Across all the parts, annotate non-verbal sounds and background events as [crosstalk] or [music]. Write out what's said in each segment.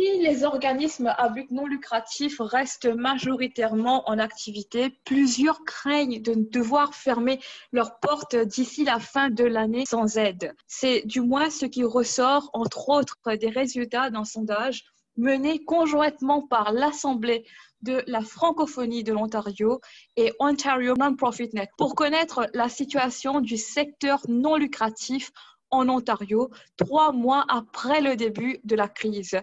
Si les organismes à but non lucratif restent majoritairement en activité, plusieurs craignent de devoir fermer leurs portes d'ici la fin de l'année sans aide. C'est du moins ce qui ressort, entre autres, des résultats d'un sondage mené conjointement par l'Assemblée de la francophonie de l'Ontario et Ontario Non-Profit Net pour connaître la situation du secteur non lucratif en Ontario trois mois après le début de la crise.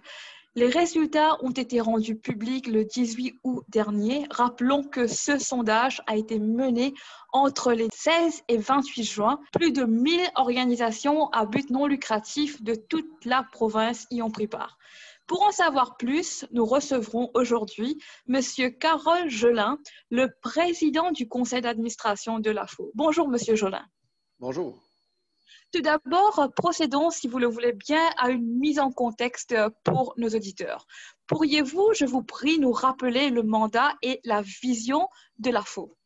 Les résultats ont été rendus publics le 18 août dernier. Rappelons que ce sondage a été mené entre les 16 et 28 juin. Plus de 1000 organisations à but non lucratif de toute la province y ont pris part. Pour en savoir plus, nous recevrons aujourd'hui M. Carole Jolin, le président du conseil d'administration de l'AFO. Bonjour, M. Jolin. Bonjour. Tout d'abord, procédons, si vous le voulez bien, à une mise en contexte pour nos auditeurs. Pourriez-vous, je vous prie, nous rappeler le mandat et la vision de l'AFO?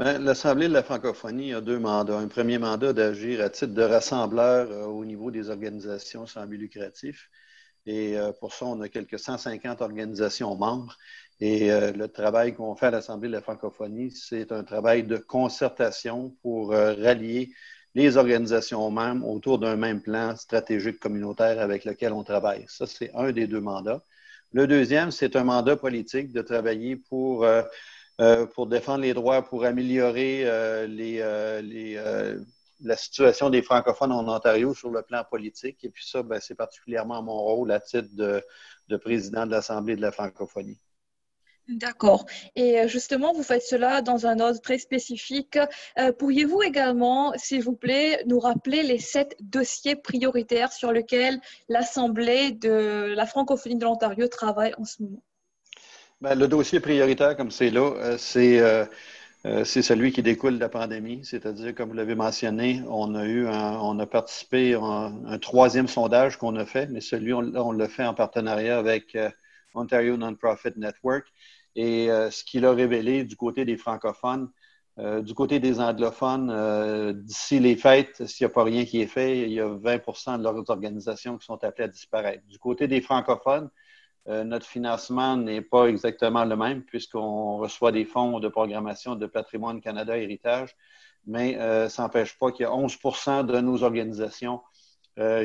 Ben, L'Assemblée de la francophonie a deux mandats. Un premier mandat d'agir à titre de rassembleur euh, au niveau des organisations sans but lucratif. Et euh, pour ça, on a quelques 150 organisations membres. Et euh, le travail qu'on fait à l'Assemblée de la francophonie, c'est un travail de concertation pour rallier les organisations mêmes autour d'un même plan stratégique communautaire avec lequel on travaille. Ça, c'est un des deux mandats. Le deuxième, c'est un mandat politique de travailler pour, euh, euh, défendre les droits, pour améliorer euh, la situation des francophones en Ontario sur le plan politique. Et puis ça, ben, c'est particulièrement mon rôle à titre de président de l'Assemblée de la francophonie. D'accord. Et euh, justement, vous faites cela dans un ordre très spécifique. Euh, pourriez-vous également, s'il vous plaît, nous rappeler les sept dossiers prioritaires sur lesquels l'Assemblée de la francophonie de l'Ontario travaille en ce moment? Ben, le dossier prioritaire, comme c'est là, euh, c'est celui qui découle de la pandémie, c'est-à-dire, comme vous l'avez mentionné, on a eu, on a participé à un, troisième sondage qu'on a fait, mais celui on, on l'a fait en partenariat avec Ontario Non-Profit Network. Et euh, ce qu'il a révélé du côté des francophones, euh, du côté des anglophones, euh, d'ici les fêtes, s'il n'y a pas rien qui est fait, il y a 20% de leurs organisations qui sont appelées à disparaître. Du côté des francophones, notre financement n'est pas exactement le même puisqu'on reçoit des fonds de programmation de Patrimoine Canada Héritage, mais ça n'empêche pas qu'il y a 11% de nos organisations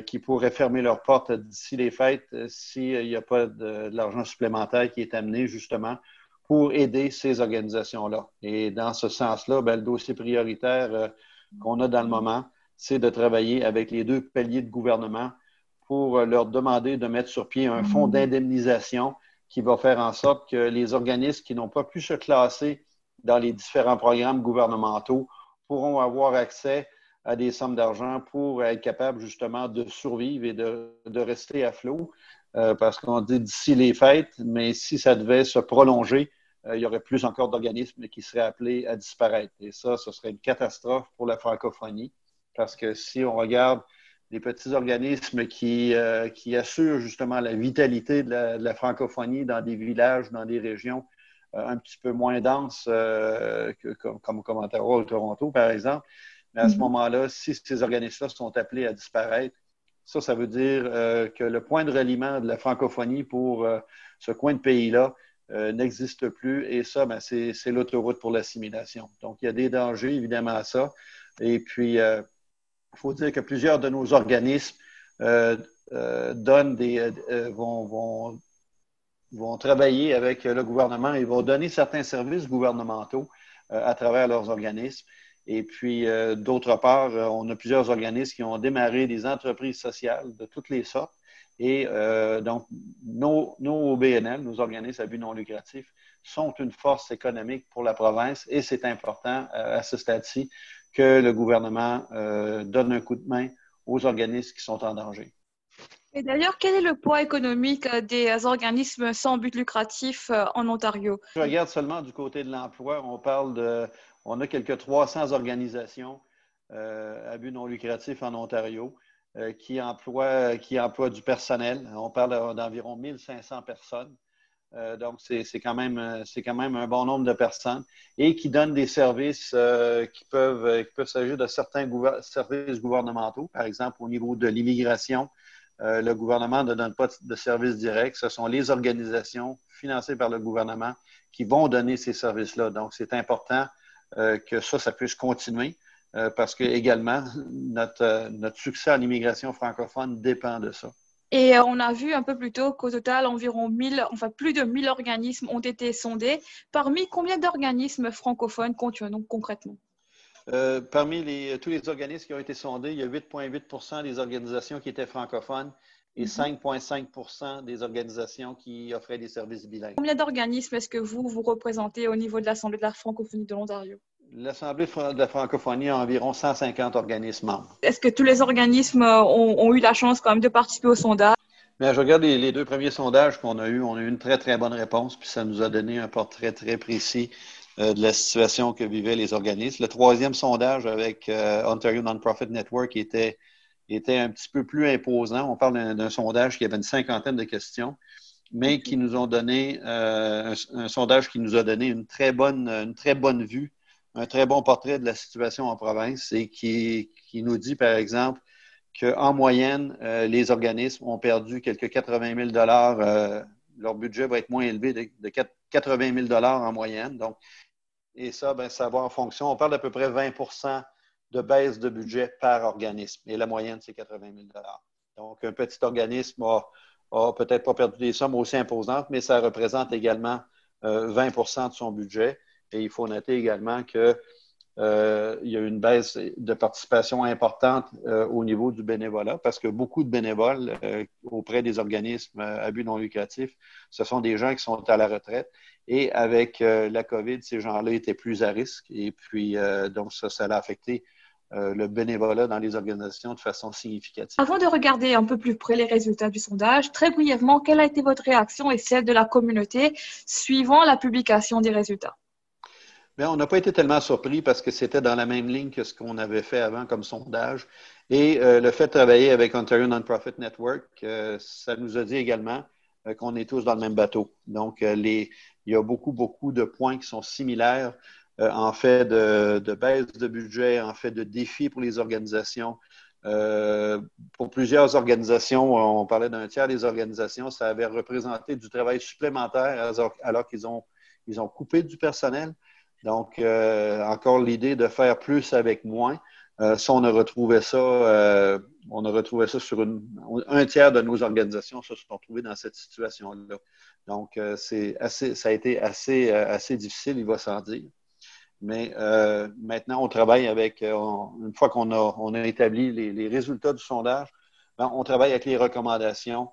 qui pourraient fermer leurs portes d'ici les fêtes s'il n'y a pas de l'argent supplémentaire qui est amené justement pour aider ces organisations-là. Et dans ce sens-là, ben, le dossier prioritaire euh, qu'on a dans le moment, c'est de travailler avec les deux paliers de gouvernement pour euh, leur demander de mettre sur pied un fonds d'indemnisation qui va faire en sorte que les organismes qui n'ont pas pu se classer dans les différents programmes gouvernementaux pourront avoir accès à des sommes d'argent pour être capables justement de survivre et de, de rester à flot. Euh, parce qu'on dit d'ici les fêtes, mais si ça devait se prolonger, il y aurait plus encore d'organismes qui seraient appelés à disparaître. Et ça, ce serait une catastrophe pour la francophonie, parce que si on regarde les petits organismes qui, euh, qui assurent justement la vitalité de la, francophonie dans des villages, dans des régions un petit peu moins denses que, comme, comme Ottawa ou Toronto, par exemple, mais à ce mm-hmm. moment-là, si ces organismes-là sont appelés à disparaître, ça, ça veut dire euh, que le point de reliement de la francophonie pour euh, ce coin de pays-là euh, n'existe plus. Et ça, ben, c'est l'autoroute pour l'assimilation. Donc, il y a des dangers, évidemment, à ça. Et puis, il faut dire que plusieurs de nos organismes donnent des, vont, vont, vont, travailler avec le gouvernement et vont donner certains services gouvernementaux à travers leurs organismes. Et puis, euh, d'autre part, euh, on a plusieurs organismes qui ont démarré des entreprises sociales de toutes les sortes. Et euh, donc, nos, nos OBNL, nos organismes à but non lucratif, sont une force économique pour la province et c'est important à ce stade-ci que le gouvernement donne un coup de main aux organismes qui sont en danger. Et d'ailleurs, quel est le poids économique des organismes sans but lucratif en Ontario? Je regarde seulement du côté de l'emploi. On parle de on a quelques 300 organisations euh, à but non lucratif en Ontario euh, qui, emploient, qui emploient du personnel. On parle d'environ 1500 personnes. Euh, donc, c'est quand, même, quand même un bon nombre de personnes et qui donnent des services qui peuvent, qui peuvent s'agir de certains services gouvernementaux, par exemple au niveau de l'immigration, le gouvernement ne donne pas de services directs. Ce sont les organisations financées par le gouvernement qui vont donner ces services-là. Donc, c'est important que ça, ça puisse continuer parce que également, [laughs] notre, notre succès en immigration francophone dépend de ça. Et on a vu un peu plus tôt qu'au total, environ 1000, enfin plus de 1000 organismes ont été sondés. Parmi combien d'organismes francophones comptons concrètement? Euh, parmi les, tous les organismes qui ont été sondés, il y a 8,8 des organisations qui étaient francophones et 5,5 mhm. des organisations qui offraient des services bilingues. Combien d'organismes est-ce que vous, vous représentez au niveau de l'Assemblée de la francophonie de l'Ontario? L'Assemblée de la francophonie a environ 150 organismes membres. Est-ce que tous les organismes ont, eu la chance quand même de participer au sondage? Bien, je regarde les, deux premiers sondages qu'on a eus. On a eu une très, très bonne réponse, puis ça nous a donné un portrait très précis euh, de la situation que vivaient les organismes. Le troisième sondage avec euh, Ontario Non-Profit Network était, était un petit peu plus imposant. On parle d'un sondage qui avait une cinquantaine de questions, mais qui nous ont donné euh, un, un, sondage qui nous a donné une très bonne, une très bonne vue un très bon portrait de la situation en province et qui, nous dit, par exemple, qu'en moyenne, euh, les organismes ont perdu quelques 80 000 euh, Leur budget va être moins élevé de, 80 000 en moyenne. Donc, et ça, ben, ça va en fonction. On parle d'à peu près 20% de baisse de budget par organisme. Et la moyenne, c'est 80 000 Donc, un petit organisme a, peut-être pas perdu des sommes aussi imposantes, mais ça représente également 20% euh, de son budget. Et il faut noter également qu'il euh, y a une baisse de participation importante euh, au niveau du bénévolat parce que beaucoup de bénévoles euh, auprès des organismes à but non lucratif, ce sont des gens qui sont à la retraite. Et avec la COVID, ces gens-là étaient plus à risque. Et puis, donc, ça a affecté le bénévolat dans les organisations de façon significative. Avant de regarder un peu plus près les résultats du sondage, très brièvement, quelle a été votre réaction et celle de la communauté suivant la publication des résultats? Bien, on n'a pas été tellement surpris parce que c'était dans la même ligne que ce qu'on avait fait avant comme sondage. Et euh, le fait de travailler avec Ontario Non-Profit Network, euh, ça nous a dit également euh, qu'on est tous dans le même bateau. Donc, il y a beaucoup, beaucoup de points qui sont similaires en fait de, baisse de budget, en fait de défis pour les organisations. pour plusieurs organisations, on parlait d'un tiers des organisations, ça avait représenté du travail supplémentaire alors, qu'ils ont, ils ont coupé du personnel. Donc, euh, encore l'idée de faire plus avec moins. Euh, ça, on a retrouvé ça, euh, on a retrouvé ça sur une, un tiers de nos organisations se sont retrouvées dans cette situation-là. Donc, c'est assez, ça a été assez, assez difficile, il va sans dire. Mais maintenant, on travaille avec, une fois qu'on a, on a établi les, les résultats du sondage, ben, on travaille avec les recommandations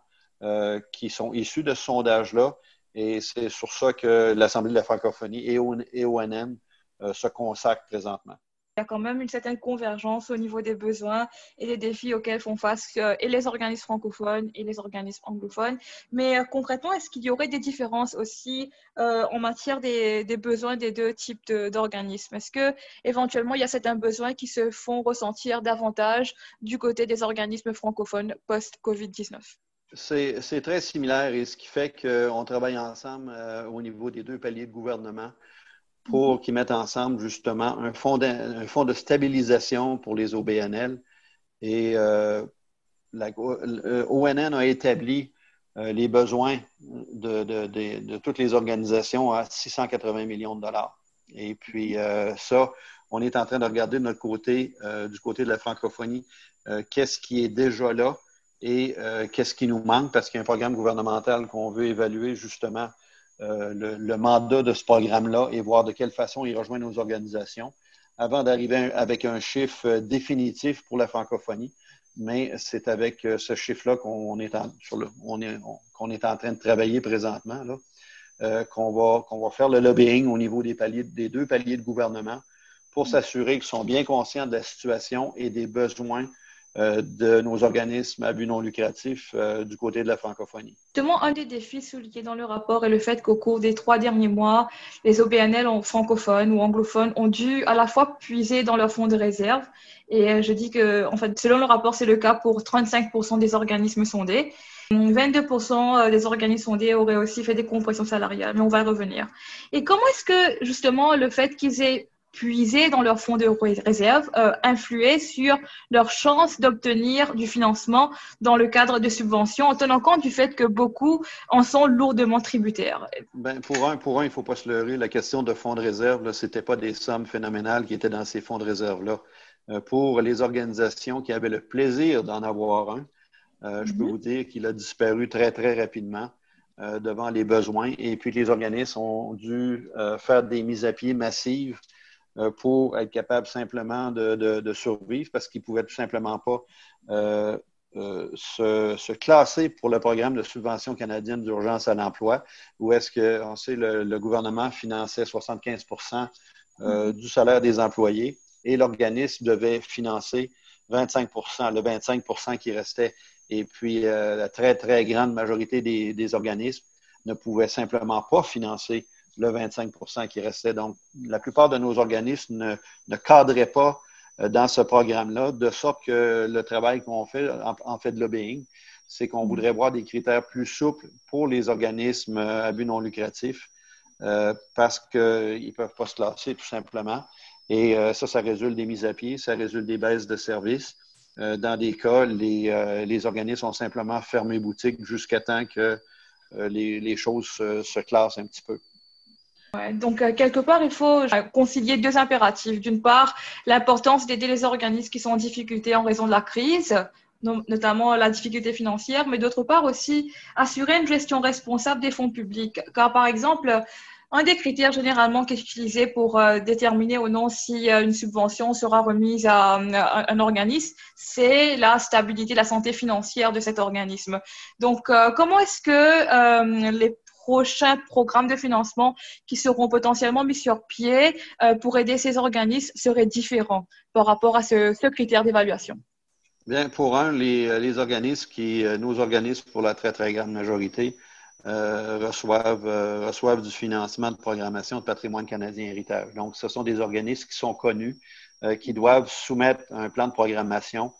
qui sont issues de ce sondage-là et c'est sur ça que l'Assemblée de la francophonie et ONM euh, se consacrent présentement. Il y a quand même une certaine convergence au niveau des besoins et des défis auxquels font face euh, et les organismes francophones et les organismes anglophones. Mais euh, concrètement, est-ce qu'il y aurait des différences aussi en matière des, des, besoins des deux types d'organismes? Est-ce que éventuellement il y a certains besoins qui se font ressentir davantage du côté des organismes francophones post-COVID-19 c'est très similaire et ce qui fait qu'on travaille ensemble euh, au niveau des deux paliers de gouvernement pour mm-hmm. qu'ils mettent ensemble justement un fonds, de, un fonds de stabilisation pour les OBNL. Et euh, la, ONN a établi euh, les besoins de, de, de, toutes les organisations à 680 millions de dollars. Et puis ça, on est en train de regarder de notre côté, du côté de la francophonie, qu'est-ce qui est déjà là et euh, qu'est-ce qui nous manque? Parce qu'il y a un programme gouvernemental qu'on veut évaluer justement euh, le, mandat de ce programme-là et voir de quelle façon il rejoint nos organisations avant d'arriver avec un chiffre euh, définitif pour la francophonie. Mais c'est avec ce chiffre-là qu'on est, en, on est, qu'on est en train de travailler présentement, là, qu'on, va, qu'on va faire le lobbying au niveau des, paliers, des deux paliers de gouvernement pour s'assurer qu'ils sont bien conscients de la situation et des besoins euh, de nos organismes à but non lucratif euh, du côté de la francophonie. Justement, un des défis soulignés dans le rapport est le fait qu'au cours des trois derniers mois, les OBNL francophones ou anglophones ont dû à la fois puiser dans leur fonds de réserve. Et euh, je dis que, en fait, selon le rapport, c'est le cas pour 35% des organismes sondés. 22% des organismes sondés auraient aussi fait des compressions salariales, mais on va y revenir. Et comment est-ce que, justement, le fait qu'ils aient puiser dans leurs fonds de réserve, euh, influer sur leurs chances d'obtenir du financement dans le cadre de subventions, en tenant compte du fait que beaucoup en sont lourdement tributaires. Ben, pour un, pour un, il ne faut pas se leurrer, la question de fonds de réserve, ce n'était pas des sommes phénoménales qui étaient dans ces fonds de réserve-là. Euh, pour les organisations qui avaient le plaisir d'en avoir un, euh, je peux mhm. vous dire qu'il a disparu très, très rapidement. devant les besoins. Et puis, les organismes ont dû faire des mises à pied massives euh, pour être capable simplement de, survivre parce qu'ils ne pouvaient tout simplement pas euh, euh, se, classer pour le programme de subvention canadienne d'urgence à l'emploi, où est-ce que, on sait, le, gouvernement finançait 75 mm-hmm. du salaire des employés et l'organisme devait financer 25% le 25% qui restait. Et puis, la très, très grande majorité des, des organismes ne pouvaient simplement pas financer le 25% qui restait. Donc, la plupart de nos organismes ne, cadraient pas euh, dans ce programme-là, de sorte que le travail qu'on fait, en, fait de lobbying, c'est qu'on voudrait voir des critères plus souples pour les organismes euh, à but non lucratif euh, parce qu'ils ne peuvent pas se classer tout simplement. Et ça, ça résulte des mises à pied, ça résulte des baisses de services. dans des cas, les, les, organismes ont simplement fermé boutique jusqu'à temps que les, choses se classent un petit peu donc, euh, quelque part, il faut euh, concilier deux impératifs. D'une part, l'importance d'aider les organismes qui sont en difficulté en raison de la crise, notamment la difficulté financière, mais d'autre part aussi assurer une gestion responsable des fonds publics. Car, par exemple, un des critères généralement qui est utilisé pour euh, déterminer ou non si une subvention sera remise à, un organisme, c'est la stabilité, la santé financière de cet organisme. Donc, comment est-ce que les prochains programmes de financement qui seront potentiellement mis sur pied euh, pour aider ces organismes seraient différents par rapport à ce, critère d'évaluation? Bien, pour un, les, organismes qui, euh, nos organismes, pour la très, très grande majorité, euh, reçoivent, du financement de programmation de patrimoine canadien héritage. Donc, ce sont des organismes qui sont connus, qui doivent soumettre un plan de programmation,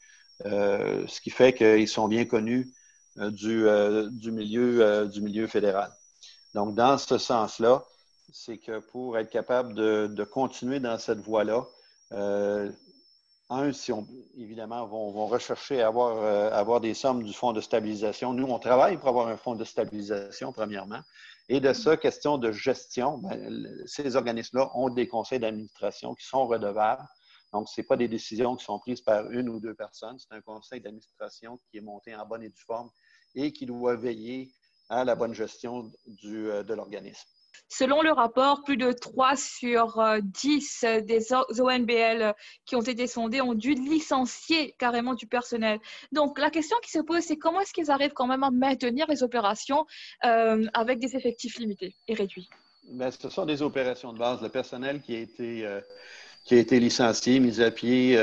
ce qui fait qu'ils sont bien connus du milieu fédéral. Donc, dans ce sens-là, c'est que pour être capable de, continuer dans cette voie-là, euh, un, si on, évidemment, vont, vont rechercher à avoir, euh, avoir des sommes du fonds de stabilisation. Nous, on travaille pour avoir un fonds de stabilisation, premièrement. Et de ça, question de gestion, ben, ces organismes-là ont des conseils d'administration qui sont redevables. Donc, ce n'est pas des décisions qui sont prises par une ou deux personnes. C'est un conseil d'administration qui est monté en bonne et due forme et qui doit veiller à la bonne gestion du, euh, de l'organisme. Selon le rapport, plus de 3 sur 10 euh, des ONBL qui ont été sondés ont dû licencier carrément du personnel. Donc, la question qui se pose, c'est comment est-ce qu'ils arrivent quand même à maintenir les opérations euh, avec des effectifs limités et réduits? Bien, ce sont des opérations de base. Le personnel qui a été, qui a été licencié, mis à pied,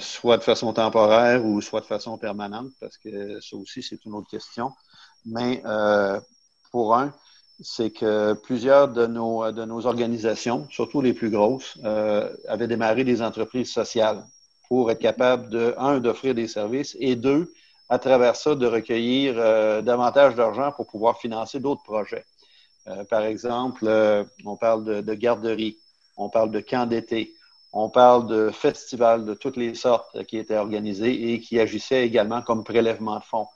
soit de façon temporaire ou soit de façon permanente, parce que ça aussi, c'est une autre question. Mais euh, pour un, c'est que plusieurs de nos, de nos organisations, surtout les plus grosses, euh, avaient démarré des entreprises sociales pour être capables de, un, d'offrir des services et deux, à travers ça, de recueillir euh, davantage d'argent pour pouvoir financer d'autres projets. par exemple, on parle de, de garderies, on parle de camps d'été, on parle de festivals de toutes les sortes qui étaient organisés et qui agissaient également comme prélèvement de fonds.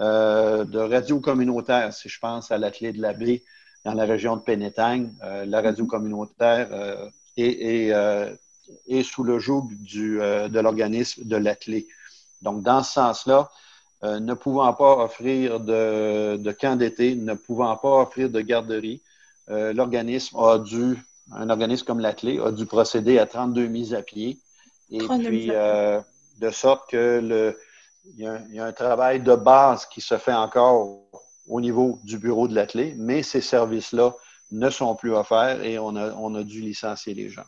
Euh, de radio communautaire, si je pense à la clé de la baie dans la région de Pénétagne. Euh, la radio communautaire euh, est, est, sous le joug du, de l'organisme de la clé. Donc, dans ce sens-là, ne pouvant pas offrir de, de camp d'été, ne pouvant pas offrir de garderie, l'organisme a dû, un organisme comme la clé, a dû procéder à 32 mises à pied. Et puis, de sorte que le, il y, a, un travail de base qui se fait encore au niveau du bureau de la clé, mais ces services-là ne sont plus offerts et on a, dû licencier les gens.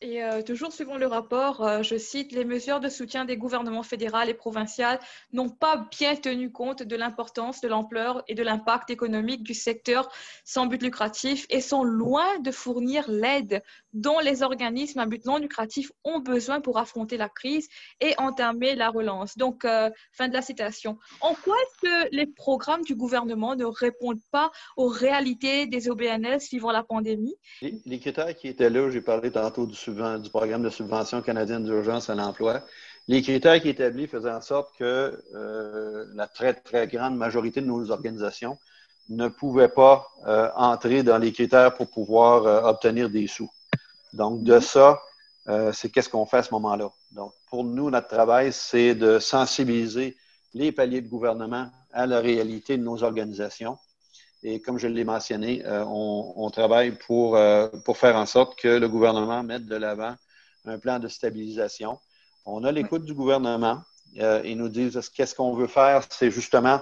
Et euh, toujours suivant le rapport, euh, je cite, les mesures de soutien des gouvernements fédéral et provincial n'ont pas bien tenu compte de l'importance, de l'ampleur et de l'impact économique du secteur sans but lucratif et sont loin de fournir l'aide dont les organismes à but non lucratif ont besoin pour affronter la crise et entamer la relance. Donc, euh, fin de la citation. En quoi est-ce que les programmes du gouvernement ne répondent pas aux réalités des OBNL suivant la pandémie? Les, critères qui étaient là, j'ai parlé tantôt du, programme de subvention canadienne d'urgence à l'emploi. Les critères qui établis faisaient en sorte que euh, la très, très grande majorité de nos organisations ne pouvaient pas euh, entrer dans les critères pour pouvoir obtenir des sous. Donc, de ça, euh, c'est qu'est-ce qu'on fait à ce moment-là. Donc, pour nous, notre travail, c'est de sensibiliser les paliers de gouvernement à la réalité de nos organisations. Et comme je l'ai mentionné, euh, on, travaille pour, euh, pour faire en sorte que le gouvernement mette de l'avant un plan de stabilisation. On a l'écoute du gouvernement. ils nous disent qu'est-ce qu'on veut faire, c'est justement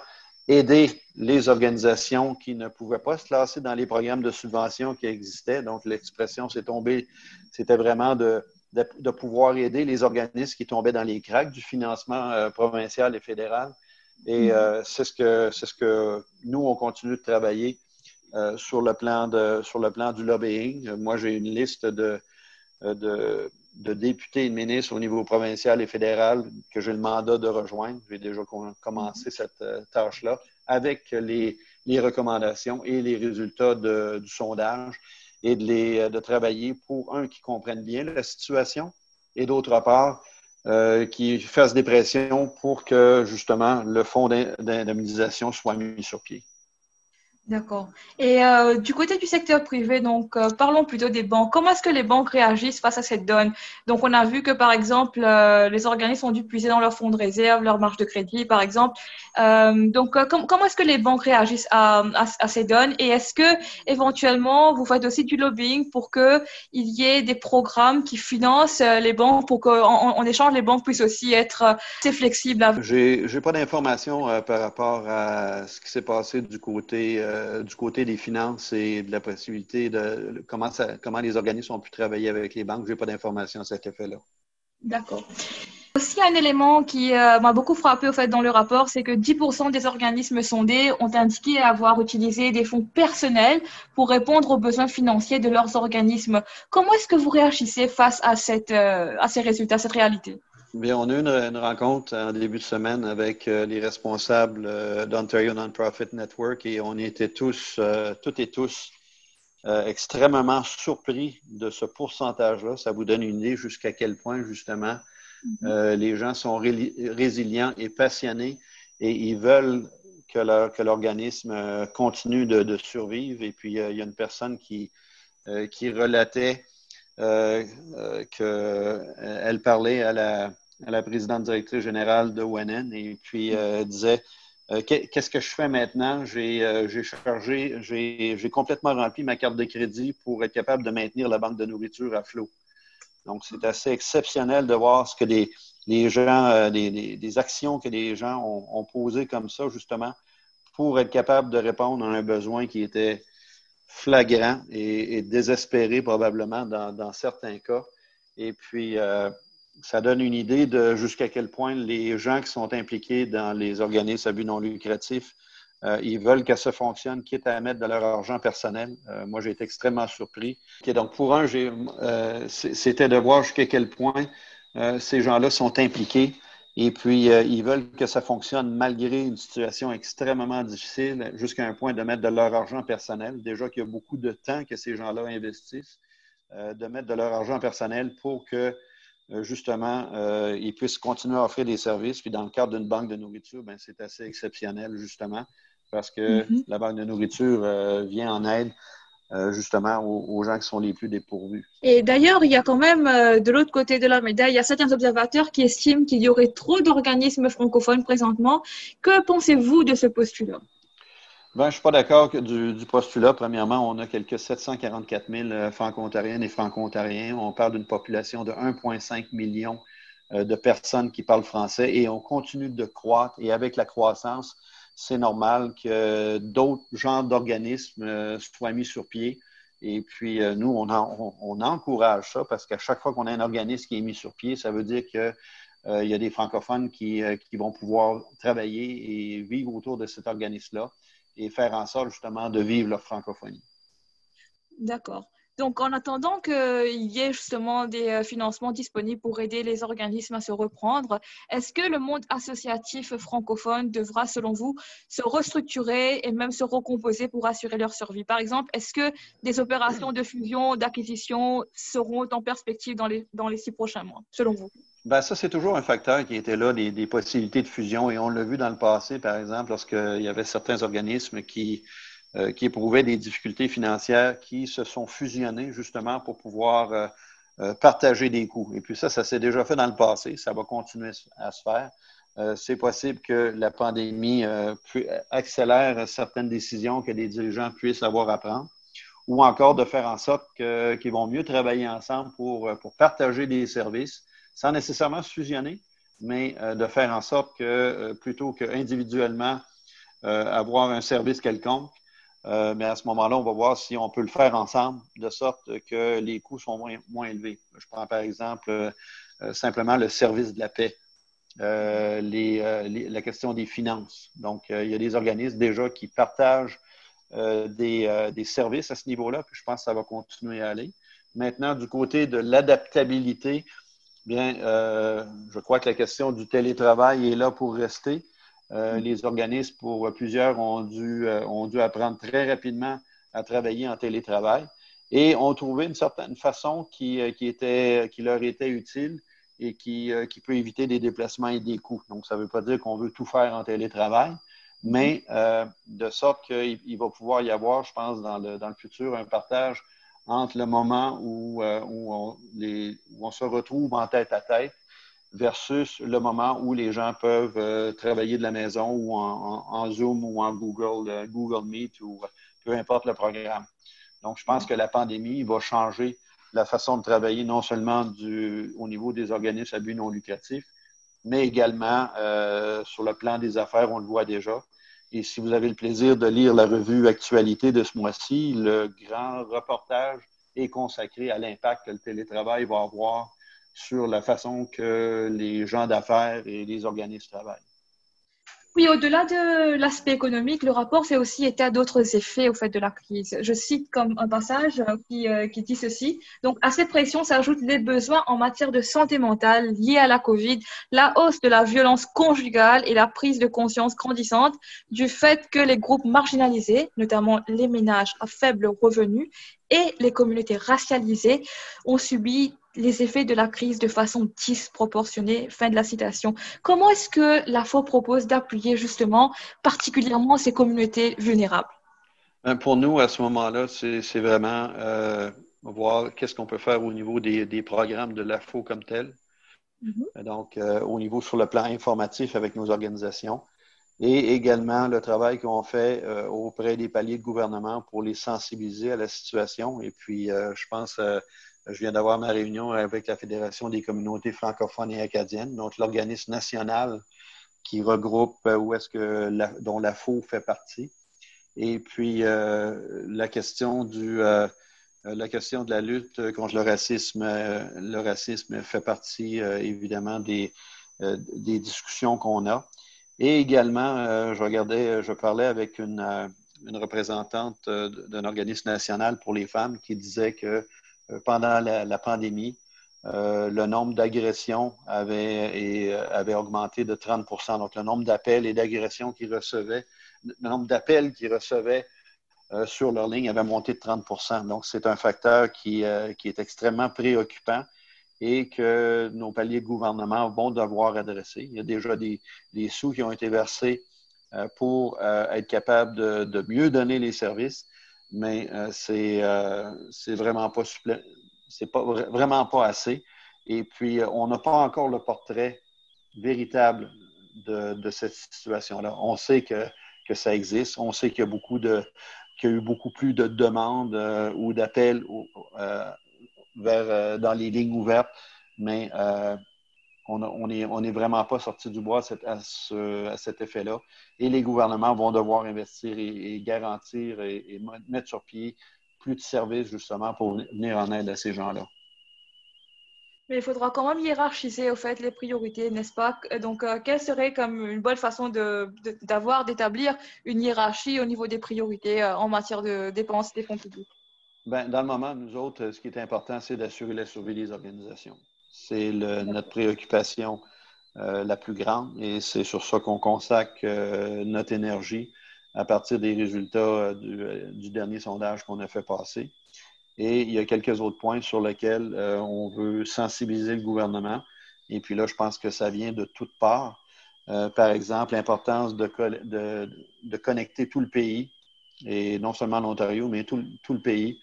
aider les organisations qui ne pouvaient pas se classer dans les programmes de subvention qui existaient. Donc, l'expression s'est tombée, c'était vraiment de, de, pouvoir aider les organismes qui tombaient dans les cracks du financement euh, provincial et fédéral. Et mm-hmm. euh, c'est ce que c'est ce que nous on continue de travailler euh, sur le plan de sur le plan du lobbying. Moi, j'ai une liste de, de de députés et de ministres au niveau provincial et fédéral que j'ai le mandat de rejoindre. J'ai déjà commencé mm-hmm. cette euh, tâche-là avec les, recommandations et les résultats du sondage et de, les, de travailler pour, un, qui comprennent bien la situation et d'autre part, euh, qui fassent des pressions pour que justement le fonds d'indemnisation soit mis sur pied. D'accord. Et euh, du côté du secteur privé, donc euh, parlons plutôt des banques. Comment est-ce que les banques réagissent face à cette donne? Donc on a vu que par exemple euh, les organismes ont dû puiser dans leurs fonds de réserve, leur marge de crédit, par exemple. donc comment est-ce que les banques réagissent à, à, ces donnes? Et est-ce que éventuellement vous faites aussi du lobbying pour que il y ait des programmes qui financent les banques pour qu'en en, échange les banques puissent aussi être assez flexibles J'ai j'ai pas d'informations par rapport à ce qui s'est passé du côté euh, du côté des finances et de la possibilité de comment, les organismes ont pu travailler avec les banques. Je n'ai pas d'informations à cet effet-là. D'accord. Aussi, un élément qui euh, m'a beaucoup frappé au fait dans le rapport, c'est que 10% des organismes sondés ont indiqué avoir utilisé des fonds personnels pour répondre aux besoins financiers de leurs organismes. Comment est-ce que vous réagissez face à, euh, à ces résultats, à cette réalité? Bien, on a eu une, rencontre en début de semaine avec euh, les responsables euh, d'Ontario Non-Profit Network et on était tous, euh, toutes et tous, extrêmement surpris de ce pourcentage-là. Ça vous donne une idée jusqu'à quel point, justement, mm-hmm. les gens sont résilients et passionnés et ils veulent que l'organisme continue de, de, survivre. Et puis, il y a une personne qui, qui relatait qu'elle parlait à la la présidente directrice générale de ONN et puis euh, disait euh, Qu'est-ce que je fais maintenant? J'ai euh, chargé, j'ai complètement rempli ma carte de crédit pour être capable de maintenir la banque de nourriture à flot. Donc, c'est assez exceptionnel de voir ce que les, les gens, des, actions que les gens ont, posées comme ça, justement, pour être capable de répondre à un besoin qui était flagrant et, désespéré probablement dans, dans, certains cas. Et puis, ça donne une idée de jusqu'à quel point les gens qui sont impliqués dans les organismes à but non lucratif, euh, ils veulent que ça fonctionne, quitte à mettre de leur argent personnel. Euh, moi, j'ai été extrêmement surpris. donc, pour un, euh, c'était de voir jusqu'à quel point ces gens-là sont impliqués. Et puis, ils veulent que ça fonctionne malgré une situation extrêmement difficile, jusqu'à un point de mettre de leur argent personnel. Déjà qu'il y a beaucoup de temps que ces gens-là investissent, de mettre de leur argent personnel pour que justement, euh, ils puissent continuer à offrir des services. Puis dans le cadre d'une banque de nourriture, ben, c'est assez exceptionnel, justement, parce que mm-hmm. la banque de nourriture euh, vient en aide justement aux, gens qui sont les plus dépourvus. Et d'ailleurs, il y a quand même, de l'autre côté de la médaille, il y a certains observateurs qui estiment qu'il y aurait trop d'organismes francophones présentement. Que pensez-vous de ce postulat? Ben, je ne suis pas d'accord du, du, postulat. Premièrement, on a quelques 744 000 euh, franco-ontariennes et franco-ontariens. On parle d'une population de 1,5 million euh, de personnes qui parlent français et on continue de croître. Et avec la croissance, c'est normal que d'autres genres d'organismes euh, soient mis sur pied Et puis, nous, on, on, encourage ça parce qu'à chaque fois qu'on a un organisme qui est mis sur pied, ça veut dire qu'il y a des francophones qui, qui, vont pouvoir travailler et vivre autour de cet organisme-là et faire en sorte justement de vivre leur francophonie. D'accord. Donc, en attendant qu'il y ait justement des euh, financements disponibles pour aider les organismes à se reprendre, est-ce que le monde associatif francophone devra, selon vous, se restructurer et même se recomposer pour assurer leur survie? Par exemple, est-ce que des opérations de fusion, d'acquisition seront en perspective dans les, dans les six prochains mois, selon vous? Ben, ça, c'est toujours un facteur qui était là, des, des possibilités de fusion. Et on l'a vu dans le passé, par exemple, lorsqu'il y avait certains organismes qui euh, qui éprouvaient des difficultés financières qui se sont fusionnés justement pour pouvoir euh, euh, partager des coûts. Et puis ça, ça s'est déjà fait dans le passé, ça va continuer à se faire. c'est possible que la pandémie accélère certaines décisions que les dirigeants puissent avoir à prendre, ou encore de faire en sorte qu'ils vont mieux travailler ensemble pour, pour partager des services, sans nécessairement se fusionner, mais de faire en sorte que plutôt qu'individuellement avoir un service quelconque, euh, mais à ce moment-là, on va voir si on peut le faire ensemble de sorte que les coûts sont moins, élevés. Je prends par exemple euh, simplement le service de la paix, euh, la question des finances. Donc, il y a des organismes déjà qui partagent des, des, services à ce niveau-là, puis je pense que ça va continuer à aller. Maintenant, du côté de l'adaptabilité, bien, je crois que la question du télétravail est là pour rester. Euh, les organismes, pour plusieurs, ont dû, euh, ont dû apprendre très rapidement à travailler en télétravail. Et ont trouvé une certaine façon qui, euh, qui, était, qui leur était utile et qui, qui, peut éviter des déplacements et des coûts. Donc, ça ne veut pas dire qu'on veut tout faire en télétravail, mais de sorte qu'il va pouvoir y avoir, je pense, dans le, dans le futur, un partage entre le moment où, où, on, les, où on se retrouve en tête à tête versus le moment où les gens peuvent euh, travailler de la maison ou en, Zoom ou en Google, euh, Google Meet ou euh, peu importe le programme. Donc, je pense que la pandémie va changer la façon de travailler non seulement du, au niveau des organismes à but non lucratif, mais également sur le plan des affaires, on le voit déjà. Et si vous avez le plaisir de lire la revue Actualité de ce mois-ci, le grand reportage est consacré à l'impact que le télétravail va avoir sur la façon que les gens d'affaires et les organismes travaillent. Oui, au-delà de l'aspect économique, le rapport fait aussi état d'autres effets au fait de la crise. Je cite comme un passage qui, euh, qui dit ceci. Donc, à cette pression s'ajoutent les besoins en matière de santé mentale liés à la COVID, la hausse de la violence conjugale et la prise de conscience grandissante du fait que les groupes marginalisés, notamment les ménages à faible revenu et les communautés racialisées, ont subi les effets de la crise de façon disproportionnée. Fin de la citation. Comment est-ce que la FO propose d'appuyer justement particulièrement ces communautés vulnérables? Ben, pour nous, à ce moment-là, c'est vraiment euh, voir qu'est-ce qu'on peut faire au niveau des, programmes de l'AFO comme tel. Mm-hmm. Donc, euh, au niveau sur le plan informatif avec nos organisations et également le travail qu'on fait euh, auprès des paliers de gouvernement pour les sensibiliser à la situation. Et puis, je pense je viens d'avoir ma réunion avec la Fédération des communautés francophones et acadiennes, donc l'organisme national qui regroupe euh, où est-ce que dont la FO fait partie. Et puis euh, la question du euh, la question de la lutte contre le racisme, le racisme fait partie évidemment des, des discussions qu'on a. Et également, je regardais, je parlais avec une, une représentante d'un organisme national pour les femmes qui disait que euh, pendant la, pandémie, euh, le nombre d'agressions avait, euh, augmenté de 30% Donc, le nombre d'appels et d'agressions qu'ils recevaient, le nombre d'appels qu'ils recevaient sur leur ligne avait monté de 30% Donc, c'est un facteur qui, est extrêmement préoccupant et que nos paliers de gouvernement vont devoir adresser. Il y a déjà des, sous qui ont été versés pour être capable de, mieux donner les services mais euh, c'est euh, c'est vraiment pas c'est pas vraiment pas assez. Et puis, euh, on n'a pas encore le portrait véritable de, de cette situation-là. On sait que, que, ça existe, on sait qu'il y a beaucoup de qu'il y a eu beaucoup plus de demandes ou d'appels vers dans les lignes ouvertes, mais on n'est on est vraiment pas sorti du bois à, cet effet-là. Et les gouvernements vont devoir investir et, garantir et, mettre sur pied plus de services justement pour venir en aide à ces gens-là. Mais il faudra quand même hiérarchiser au fait les priorités, n'est-ce pas? Donc, euh, quelle serait comme une bonne façon d'avoir, d'établir une hiérarchie au niveau des priorités euh, en matière de dépenses des fonds publics? Ben, Dans le moment, nous autres, ce qui est important, c'est d'assurer la survie des organisations. C'est notre préoccupation euh, la plus grande et c'est sur ça qu'on consacre notre énergie à partir des résultats du dernier sondage qu'on a fait passer. Et il y a quelques autres points sur lesquels euh, on veut sensibiliser le gouvernement. Et puis là, je pense que ça vient de toutes parts. Euh, par exemple, l'importance de, de, connecter tout le pays, et non seulement l'Ontario, mais tout, tout, le pays,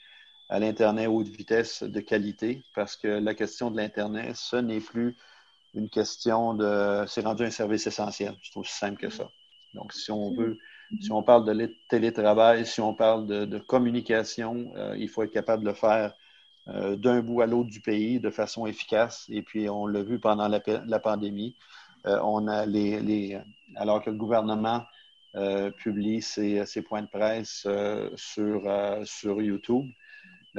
à l'Internet haute vitesse de qualité, parce que la question de l'Internet, ce n'est plus une question de... C'est rendu un service essentiel. C'est aussi simple que ça. Donc, si on veut si on parle de télétravail, si on parle de, communication, euh, il faut être capable de le faire euh, d'un bout à l'autre du pays de façon efficace. Et puis, on l'a vu pendant la, pandémie. Euh, on a les, alors que le gouvernement publie ses, points de presse sur, sur YouTube,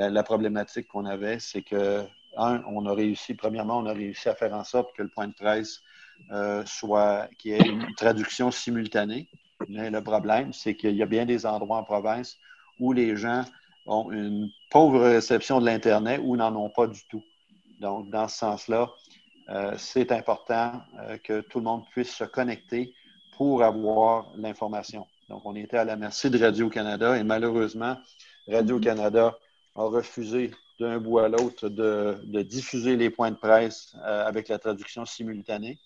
la problématique qu'on avait, c'est que, un, on a réussi, premièrement, on a réussi à faire en sorte que le point de presse soit, qu'il y ait une traduction simultanée. Mais le problème, c'est qu'il y a bien des endroits en province où les gens ont une pauvre réception de l'Internet ou n'en ont pas du tout. Donc, dans ce sens-là, euh, c'est important euh, que tout le monde puisse se connecter pour avoir l'information. Donc, on était à la merci de Radio-Canada et malheureusement, Radio-Canada a refusé d'un bout à l'autre de, diffuser les points de presse euh, avec la traduction simultanée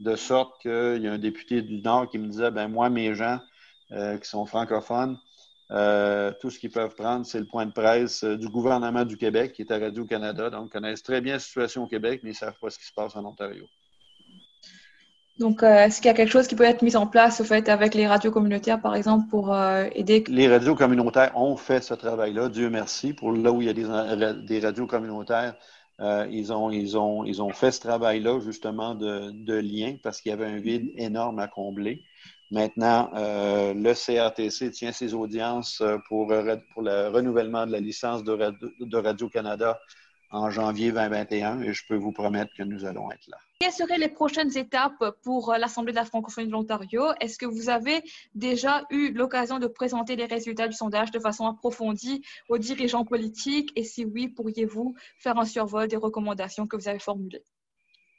de sorte qu'il y a un député du Nord qui me disait, ben moi, mes gens euh, qui sont francophones, euh, tout ce qu'ils peuvent prendre, c'est le point de presse du gouvernement du Québec, qui est à Radio-Canada. Donc, ils connaissent très bien la situation au Québec, mais ils ne savent pas ce qui se passe en Ontario. Donc, est-ce qu'il y a quelque chose qui peut être mis en place, au fait, avec les radios communautaires, par exemple, pour aider? Les radios communautaires ont fait ce travail-là, Dieu merci. Pour là où il y a des, radios communautaires, euh, ils, ont, ils, ont, ils ont fait ce travail-là justement de, de lien parce qu'il y avait un vide énorme à combler. Maintenant, euh, le CRTC tient ses audiences euh, pour, pour le renouvellement de la licence de Radio-Canada en janvier 2021 et je peux vous promettre que nous allons être là. Quelles seraient les prochaines étapes pour euh, l'Assemblée de la francophonie de l'Ontario? Est-ce que vous avez déjà eu l'occasion de présenter les résultats du sondage de façon approfondie aux dirigeants politiques? Et si oui, pourriez-vous faire un survol des recommandations que vous avez formulées?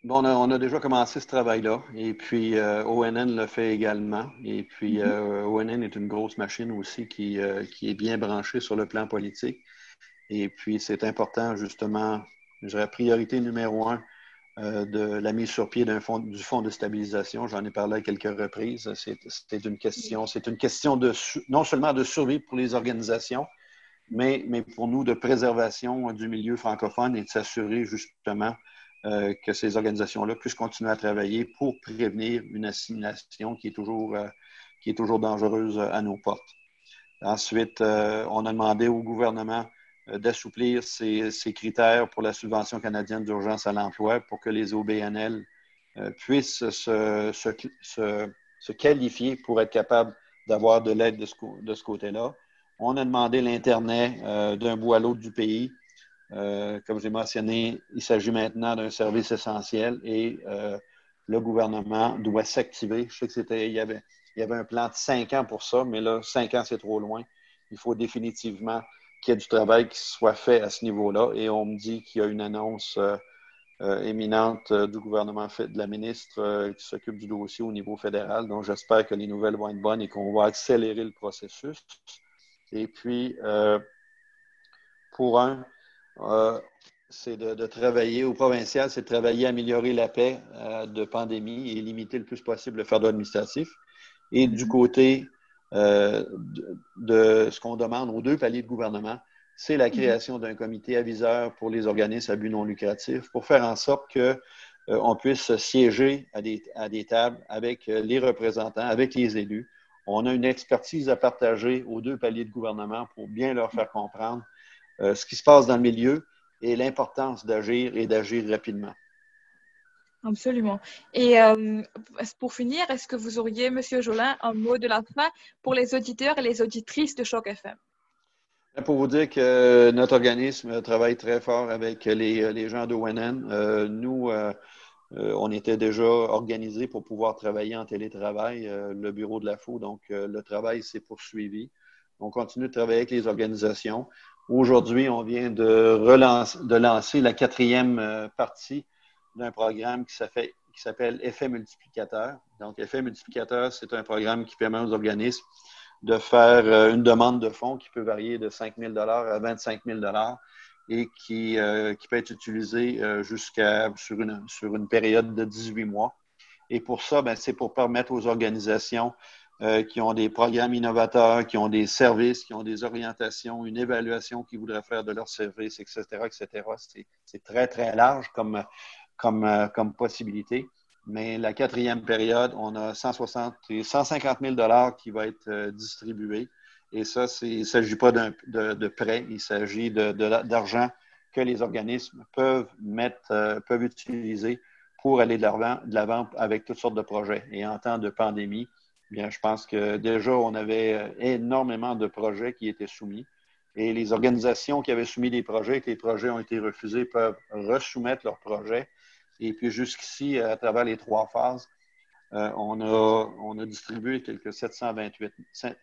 Bon, on, a, déjà commencé ce travail-là. Et puis, euh, ONN le fait également. Et puis, mm-hmm. euh, ONN est une grosse machine aussi qui, qui est bien branchée sur le plan politique. Et puis, c'est important, justement, je dirais, priorité numéro un euh, de la mise sur pied du fonds de stabilisation. J'en ai parlé à quelques reprises. C'est une question, c'est une question de non seulement de survie pour les organisations, mais, mais pour nous de préservation du milieu francophone et de s'assurer justement euh, que ces organisations-là puissent continuer à travailler pour prévenir une assimilation qui est toujours, euh, qui est toujours dangereuse à nos portes. Ensuite, on a demandé au gouvernement d'assouplir ces, critères pour la subvention canadienne d'urgence à l'emploi pour que les OBNL euh, puissent se, qualifier pour être capables d'avoir de l'aide de ce, côté-là. On a demandé l'Internet euh, d'un bout à l'autre du pays. comme j'ai mentionné, il s'agit maintenant d'un service essentiel et le gouvernement doit s'activer. Je sais que c'était, il y avait un plan de cinq ans pour ça, mais là, cinq ans, c'est trop loin. Il faut définitivement qu'il y ait du travail qui soit fait à ce niveau-là. Et on me dit qu'il y a une annonce euh, euh, éminente euh, du gouvernement de la ministre qui s'occupe du dossier au niveau fédéral. Donc, j'espère que les nouvelles vont être bonnes et qu'on va accélérer le processus. Et puis, pour un, c'est de, travailler au provincial, c'est de travailler à améliorer la paix de pandémie et limiter le plus possible le fardeau administratif. Et du côté euh, de, ce qu'on demande aux deux paliers de gouvernement, c'est la mhm. création d'un comité aviseur pour les organismes à but non lucratif pour faire en sorte qu'on euh, puisse siéger à des, à des, tables avec euh, les représentants, avec les élus. On a une expertise à partager aux deux paliers de gouvernement pour bien leur faire comprendre ce qui se passe dans le milieu et l'importance d'agir et d'agir rapidement. Absolument. Et euh, pour finir, est-ce que vous auriez, Monsieur Jolin, un mot de la fin pour les auditeurs et les auditrices de Choc FM? Pour vous dire que notre organisme travaille très fort avec les, les gens d'ONN. Euh, nous, euh, on était déjà organisés pour pouvoir travailler en télétravail, le bureau de la FO. Donc, le travail s'est poursuivi. On continue de travailler avec les organisations. Aujourd'hui, on vient de, relancer, de lancer la quatrième partie d'un programme qui s'appelle Effet multiplicateur. Donc, Effet multiplicateur, c'est un programme qui permet aux organismes de faire euh, une demande de fonds qui peut varier de 5 000 à 25 000 et qui, euh, qui peut être utilisé euh, jusqu'à sur une, sur une période de 18 mois. Et pour ça, ben, c'est pour permettre aux organisations qui ont des programmes innovateurs, qui ont des services, qui ont des orientations, une évaluation qu'ils voudraient faire de leurs services, etc., etc. C'est très, très large comme, comme, comme possibilité. Mais la quatrième période, on a 160 et 150 000 qui va être euh, distribué. Et ça, il ne s'agit pas de, de, prêt, il s'agit d'argent que les organismes peuvent mettre, euh, peuvent utiliser pour aller de l'avant avec toutes sortes de projets. Et en temps de pandémie, bien, je pense que déjà, on avait euh, énormément de projets qui étaient soumis. Et les organisations qui avaient soumis des projets, que les projets ont été refusés, peuvent resoumettre leurs projets et puis jusqu'ici, à travers les trois phases, euh, on, a, on a distribué quelques 728,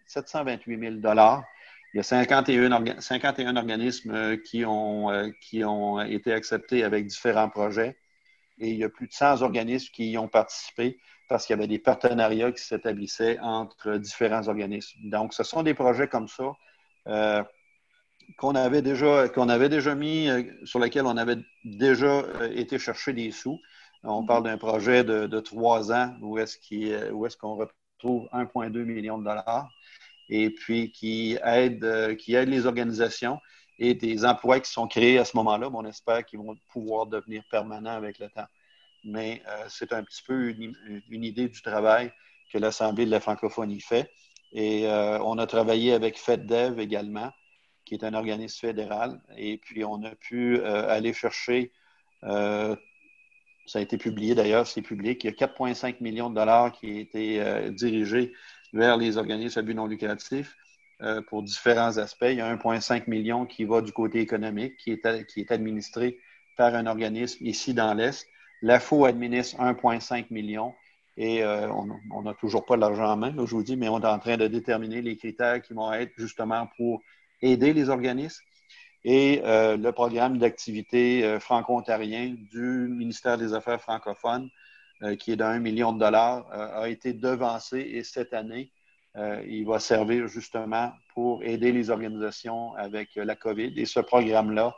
728 000 Il y a 51, 51 organismes euh, qui ont, euh, qui ont été acceptés avec différents projets et il y a plus de 100 organismes qui y ont participé parce qu'il y avait des partenariats qui s'établissaient entre différents organismes. Donc, ce sont des projets comme ça qu'on avait déjà qu'on avait déjà mis, euh, sur lequel on avait déjà euh, été chercher des sous. On mhm. parle d'un projet de, trois ans où est-ce euh, est qu'on retrouve 1,2 million de dollars et puis qui aide, qui aide les organisations et des emplois qui sont créés à ce moment-là. On espère qu'ils vont pouvoir devenir permanents avec le temps. Mais c'est un petit peu une, une, idée du travail que l'Assemblée de la francophonie fait. Et on a travaillé avec FedDev également qui est un organisme fédéral. Et puis, on a pu euh, aller chercher, euh, ça a été publié d'ailleurs, c'est public, il y a 4,5 millions de dollars qui ont été euh, dirigés vers les organismes à but non lucratif pour différents aspects. Il y a 1,5 million qui va du côté économique, qui est, qui est administré par un organisme ici dans l'Est. L'AFO administre 1,5 million. Et on n'a toujours pas l'argent en main, je vous dis, mais on est en train de déterminer les critères qui vont être justement pour aider les organismes. Et euh, le programme d'activité euh, franco-ontarien du ministère des Affaires francophones, euh, qui est d'un million de dollars, a été devancé et cette année, il va servir justement pour aider les organisations avec la COVID. Et ce programme-là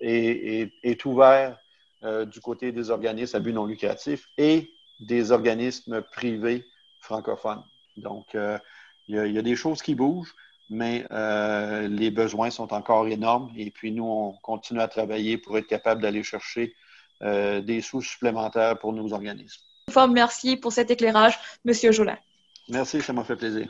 est, est, ouvert du côté des organismes à but non lucratif et des organismes privés francophones. Donc, il y, a des choses qui bougent mais euh, les besoins sont encore énormes et puis nous, on continue à travailler pour être capable d'aller chercher euh, des sous supplémentaires pour nos organismes. Merci pour cet éclairage, Monsieur Jolin. Merci, ça m'a fait plaisir.